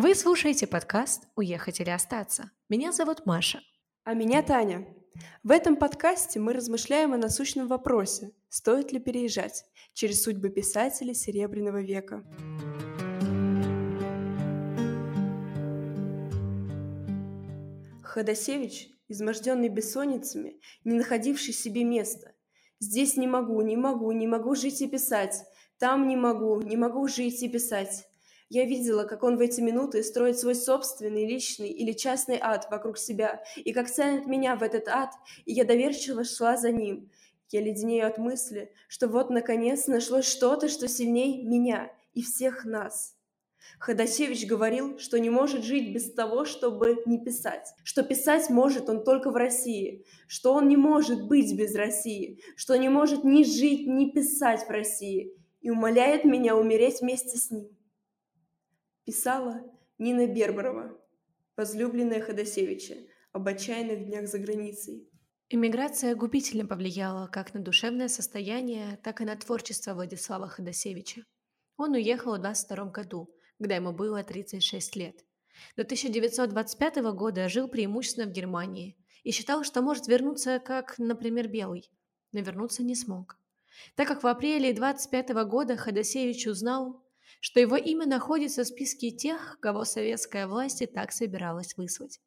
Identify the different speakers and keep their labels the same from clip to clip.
Speaker 1: Вы слушаете подкаст «Уехать или остаться». Меня зовут Маша.
Speaker 2: А меня Таня. В этом подкасте мы размышляем о насущном вопросе, стоит ли переезжать, через судьбы писателей Серебряного века. Ходосевич, изможденный бессонницами, не находивший себе места. «Здесь не могу, не могу, не могу жить и писать. Там не могу, не могу жить и писать. Я видела, как он в эти минуты строит свой собственный, личный или частный ад вокруг себя, и как ценит меня в этот ад, и я доверчиво шла за ним. Я леденею от мысли, что вот, наконец, нашлось что-то, что сильнее меня и всех нас. Ходосевич говорил, что не может жить без того, чтобы не писать, что писать может он только в России, что он не может быть без России, что не может ни жить, ни писать в России, и умоляет меня умереть вместе с ним. Писала Нина Берберова, возлюбленная Ходосевича, об отчаянных днях за границей.
Speaker 1: Иммиграция губительно повлияла как на душевное состояние, так и на творчество Владислава Ходосевича. Он уехал в 22 году, когда ему было 36 лет. До 1925 года жил преимущественно в Германии и считал, что может вернуться как, например, Белый, но вернуться не смог. Так как в апреле 25 года Ходосевич узнал, что его имя находится в списке тех, кого советская власть и так собиралась выслать.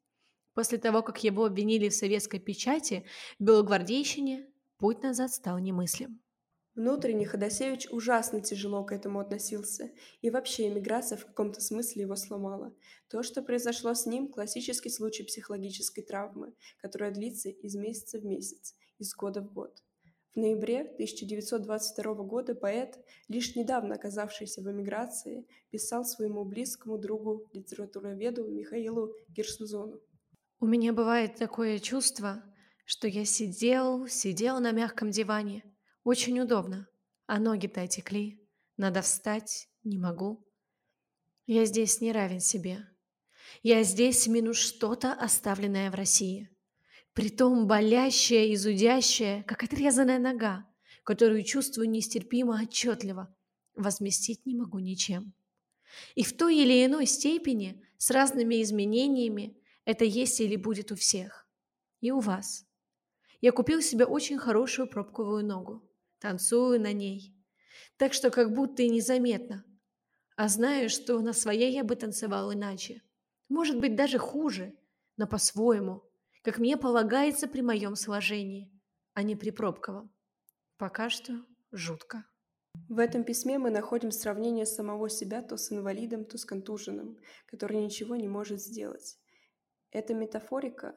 Speaker 1: После того, как его обвинили в советской печати, в белогвардейщине, путь назад стал немыслим.
Speaker 2: Внутренне Ходосевич ужасно тяжело к этому относился, и вообще эмиграция в каком-то смысле его сломала. То, что произошло с ним, классический случай психологической травмы, которая длится из месяца в месяц, из года в год. В ноябре 1922 года поэт, лишь недавно оказавшийся в эмиграции, писал своему близкому другу, литературоведу Михаилу Гершнзону.
Speaker 1: «У меня бывает такое чувство, что я сидел, сидел на мягком диване. Очень удобно, а ноги-то отекли. Надо встать, не могу. Я здесь не равен себе. Я здесь минус что-то, оставленное в России притом болящая и зудящая, как отрезанная нога, которую чувствую нестерпимо отчетливо, возместить не могу ничем. И в той или иной степени, с разными изменениями, это есть или будет у всех. И у вас. Я купил себе очень хорошую пробковую ногу. Танцую на ней. Так что как будто и незаметно. А знаю, что на своей я бы танцевал иначе. Может быть, даже хуже, но по-своему – как мне полагается при моем сложении, а не при пробковом. Пока что жутко.
Speaker 2: В этом письме мы находим сравнение самого себя то с инвалидом, то с контуженным, который ничего не может сделать. Эта метафорика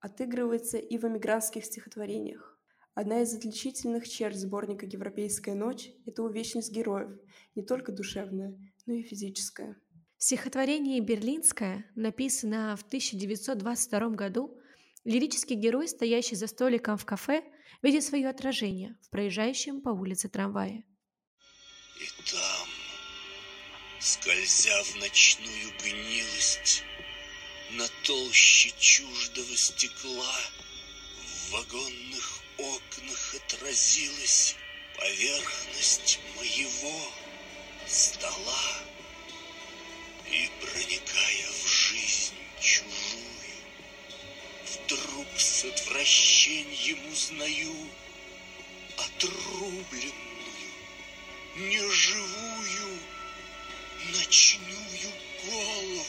Speaker 2: отыгрывается и в эмигрантских стихотворениях. Одна из отличительных черт сборника «Европейская ночь» — это увечность героев, не только душевная, но и физическая.
Speaker 1: В стихотворении «Берлинская», написано в 1922 году, Лирический герой, стоящий за столиком в кафе, видит свое отражение в проезжающем по улице трамвае.
Speaker 3: И там, скользя в ночную гнилость, на толще чуждого стекла, в вагонных окнах отразилась поверхность моего стола. И проникая в жизнь с отвращением узнаю Отрубленную, неживую, ночную голову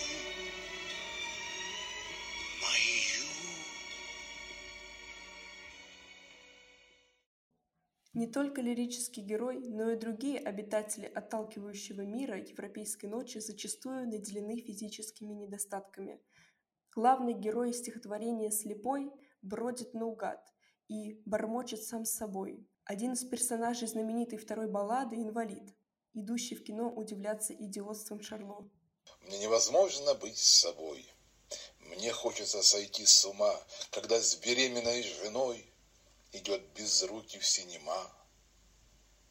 Speaker 3: мою.
Speaker 2: Не только лирический герой, но и другие обитатели отталкивающего мира европейской ночи зачастую наделены физическими недостатками – Главный герой стихотворения «Слепой» бродит наугад и бормочет сам с собой. Один из персонажей знаменитой второй баллады – инвалид, идущий в кино удивляться идиотством Шарло.
Speaker 4: Мне невозможно быть с собой. Мне хочется сойти с ума, когда с беременной женой идет без руки в синема.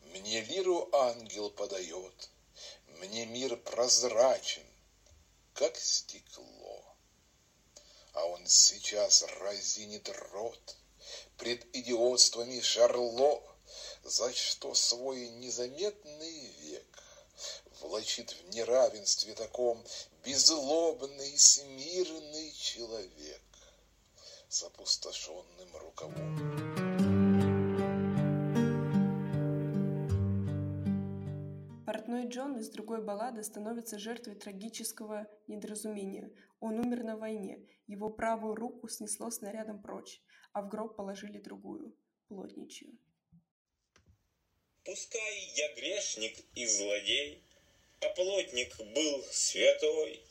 Speaker 4: Мне лиру ангел подает, мне мир прозрачен, как стекло а он сейчас разинит рот пред идиотствами Шарло, за что свой незаметный век влачит в неравенстве таком безлобный, смирный человек с опустошенным рукавом.
Speaker 2: Портной Джон из другой баллады становится жертвой трагического недоразумения. Он умер на войне, его правую руку снесло снарядом прочь, а в гроб положили другую, плотничью.
Speaker 5: Пускай я грешник и злодей, а плотник был святой,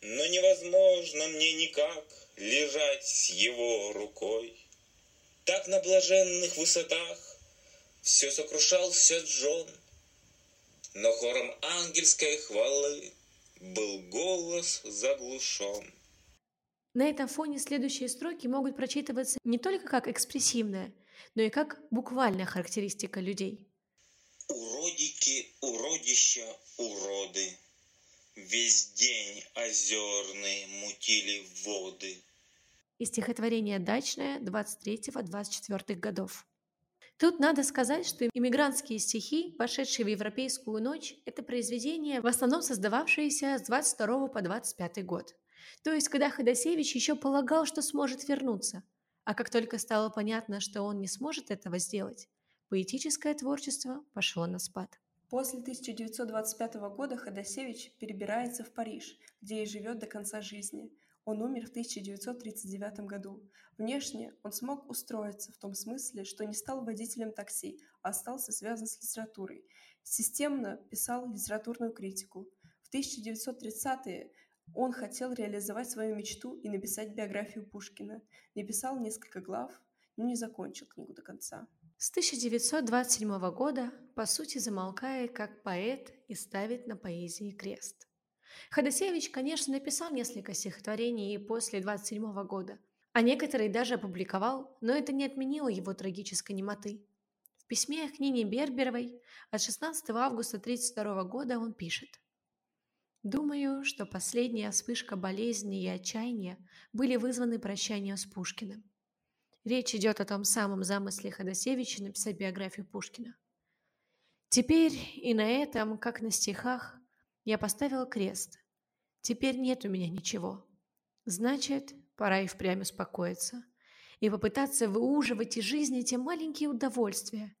Speaker 5: но невозможно мне никак лежать с его рукой. Так на блаженных высотах все сокрушался Джон, но хором ангельской хвалы был голос заглушен.
Speaker 1: На этом фоне следующие строки могут прочитываться не только как экспрессивная, но и как буквальная характеристика людей.
Speaker 5: Уродики, уродища, уроды, Весь день озерные мутили воды.
Speaker 1: Из стихотворения «Дачная» 23-24 годов. Тут надо сказать, что иммигрантские стихи, пошедшие в европейскую ночь, это произведения, в основном создававшиеся с 22 по 25 год. То есть, когда Ходосевич еще полагал, что сможет вернуться. А как только стало понятно, что он не сможет этого сделать, поэтическое творчество пошло на спад.
Speaker 2: После 1925 года Ходосевич перебирается в Париж, где и живет до конца жизни. Он умер в 1939 году. Внешне он смог устроиться в том смысле, что не стал водителем такси, а остался связан с литературой. Системно писал литературную критику. В 1930-е он хотел реализовать свою мечту и написать биографию Пушкина. Написал несколько глав, но не закончил книгу до конца.
Speaker 1: С 1927 года, по сути, замолкая как поэт и ставит на поэзии крест. Ходосевич, конечно, написал несколько стихотворений и после 27 года, а некоторые даже опубликовал, но это не отменило его трагической немоты. В письме к Нине Берберовой от 16 августа 1932 года он пишет «Думаю, что последняя вспышка болезни и отчаяния были вызваны прощанием с Пушкиным. Речь идет о том самом замысле Ходосевича написать биографию Пушкина. Теперь и на этом, как на стихах, я поставила крест. Теперь нет у меня ничего. Значит, пора и впрямь успокоиться и попытаться выуживать из жизни те маленькие удовольствия,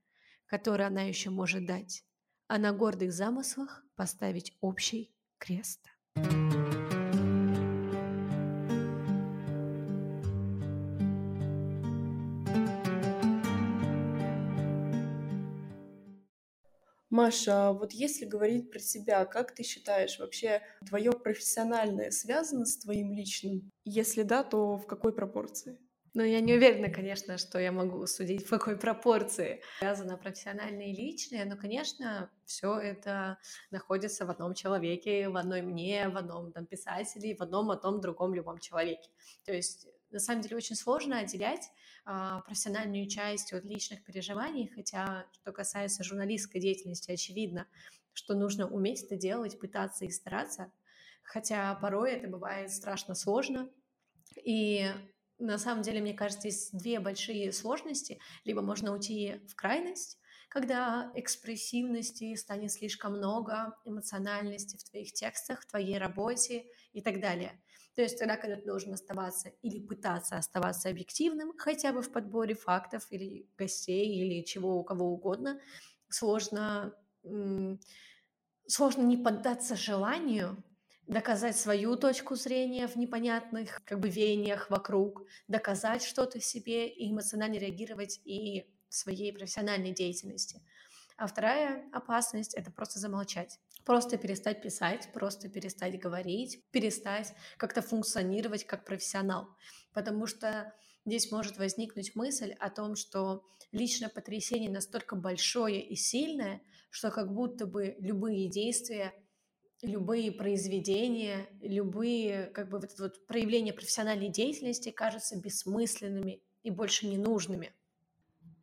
Speaker 1: которые она еще может дать, а на гордых замыслах поставить общий крест.
Speaker 2: Маша, а вот если говорить про себя, как ты считаешь, вообще твое профессиональное связано с твоим личным? Если да, то в какой пропорции?
Speaker 1: Ну, я не уверена, конечно, что я могу судить, в какой пропорции связано профессиональное и личное, но, конечно, все это находится в одном человеке, в одной мне, в одном там, писателе, в одном, о том, другом, любом человеке. То есть на самом деле очень сложно отделять а, профессиональную часть от личных переживаний, хотя что касается журналистской деятельности, очевидно, что нужно уметь это делать, пытаться и стараться, хотя порой это бывает страшно сложно. И на самом деле, мне кажется, есть две большие сложности. Либо можно уйти в крайность, когда экспрессивности станет слишком много, эмоциональности в твоих текстах, в твоей работе и так далее. То есть тогда, когда ты должен оставаться или пытаться оставаться объективным, хотя бы в подборе фактов или гостей или чего у кого угодно, сложно, сложно не поддаться желанию доказать свою точку зрения в непонятных как бы веяниях вокруг, доказать что-то себе и эмоционально реагировать и в своей профессиональной деятельности. А вторая опасность — это просто замолчать. Просто перестать писать, просто перестать говорить, перестать как-то функционировать как профессионал. Потому что здесь может возникнуть мысль о том, что личное потрясение настолько большое и сильное, что как будто бы любые действия, любые произведения, любые как бы вот, вот проявления профессиональной деятельности кажутся бессмысленными и больше ненужными.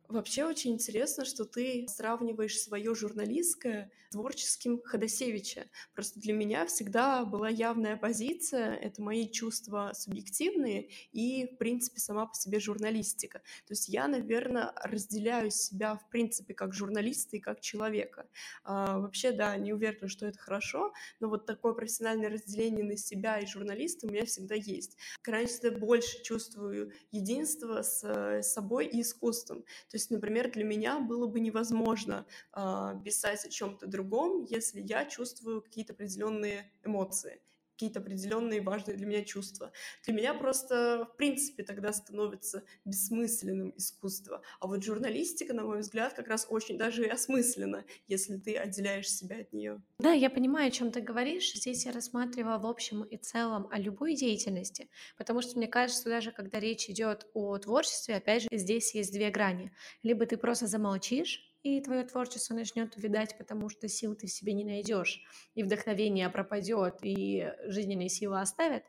Speaker 2: Вообще очень интересно, что ты сравниваешь свое журналистское с творческим Ходосевича. Просто для меня всегда была явная позиция, это мои чувства субъективные и, в принципе, сама по себе журналистика. То есть я, наверное, разделяю себя, в принципе, как журналиста и как человека. А, вообще, да, не уверена, что это хорошо, но вот такое профессиональное разделение на себя и журналиста у меня всегда есть. Раньше больше чувствую единство с э, собой и искусством. То есть, например, для меня было бы невозможно э, писать о чем-то другом, если я чувствую какие-то определенные эмоции какие-то определенные важные для меня чувства. Для меня просто, в принципе, тогда становится бессмысленным искусство. А вот журналистика, на мой взгляд, как раз очень даже и осмысленно, если ты отделяешь себя от нее.
Speaker 1: Да, я понимаю, о чем ты говоришь. Здесь я рассматривала в общем и целом о любой деятельности, потому что мне кажется, даже когда речь идет о творчестве, опять же, здесь есть две грани. Либо ты просто замолчишь, и твое творчество начнет увидать, потому что сил ты в себе не найдешь, и вдохновение пропадет, и жизненные силы оставят,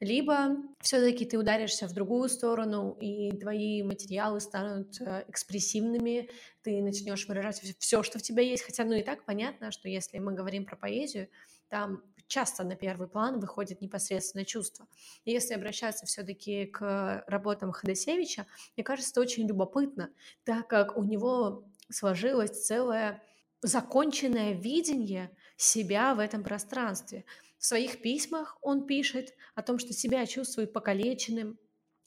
Speaker 1: либо все-таки ты ударишься в другую сторону, и твои материалы станут э, экспрессивными, ты начнешь выражать все, что в тебя есть. Хотя, ну и так понятно, что если мы говорим про поэзию, там часто на первый план выходит непосредственно чувство. И если обращаться все-таки к работам Ходосевича, мне кажется, это очень любопытно, так как у него сложилось целое законченное видение себя в этом пространстве. В своих письмах он пишет о том, что себя чувствует покалеченным,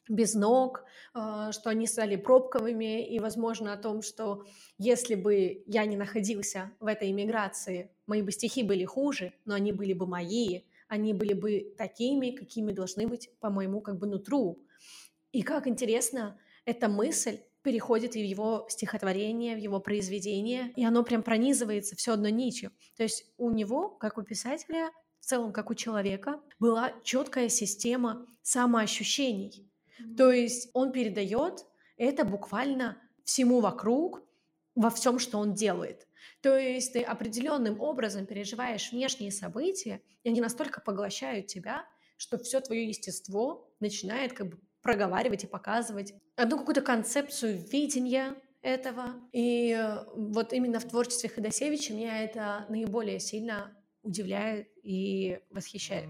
Speaker 1: без ног, а, что они стали пробковыми, и, возможно, о том, что если бы я не находился в этой иммиграции, мои бы стихи были хуже, но они были бы мои, они были бы такими, какими должны быть по моему как бы нутру. И как интересно, эта мысль переходит в его стихотворение, в его произведение, и оно прям пронизывается все одно нитью. То есть у него, как у писателя, в целом, как у человека, была четкая система самоощущений. Mm-hmm. То есть он передает это буквально всему вокруг, во всем, что он делает. То есть ты определенным образом переживаешь внешние события, и они настолько поглощают тебя, что все твое естество начинает как бы проговаривать и показывать одну какую-то концепцию видения этого. И э, вот именно в творчестве Ходосевича меня это наиболее сильно удивляет и восхищает.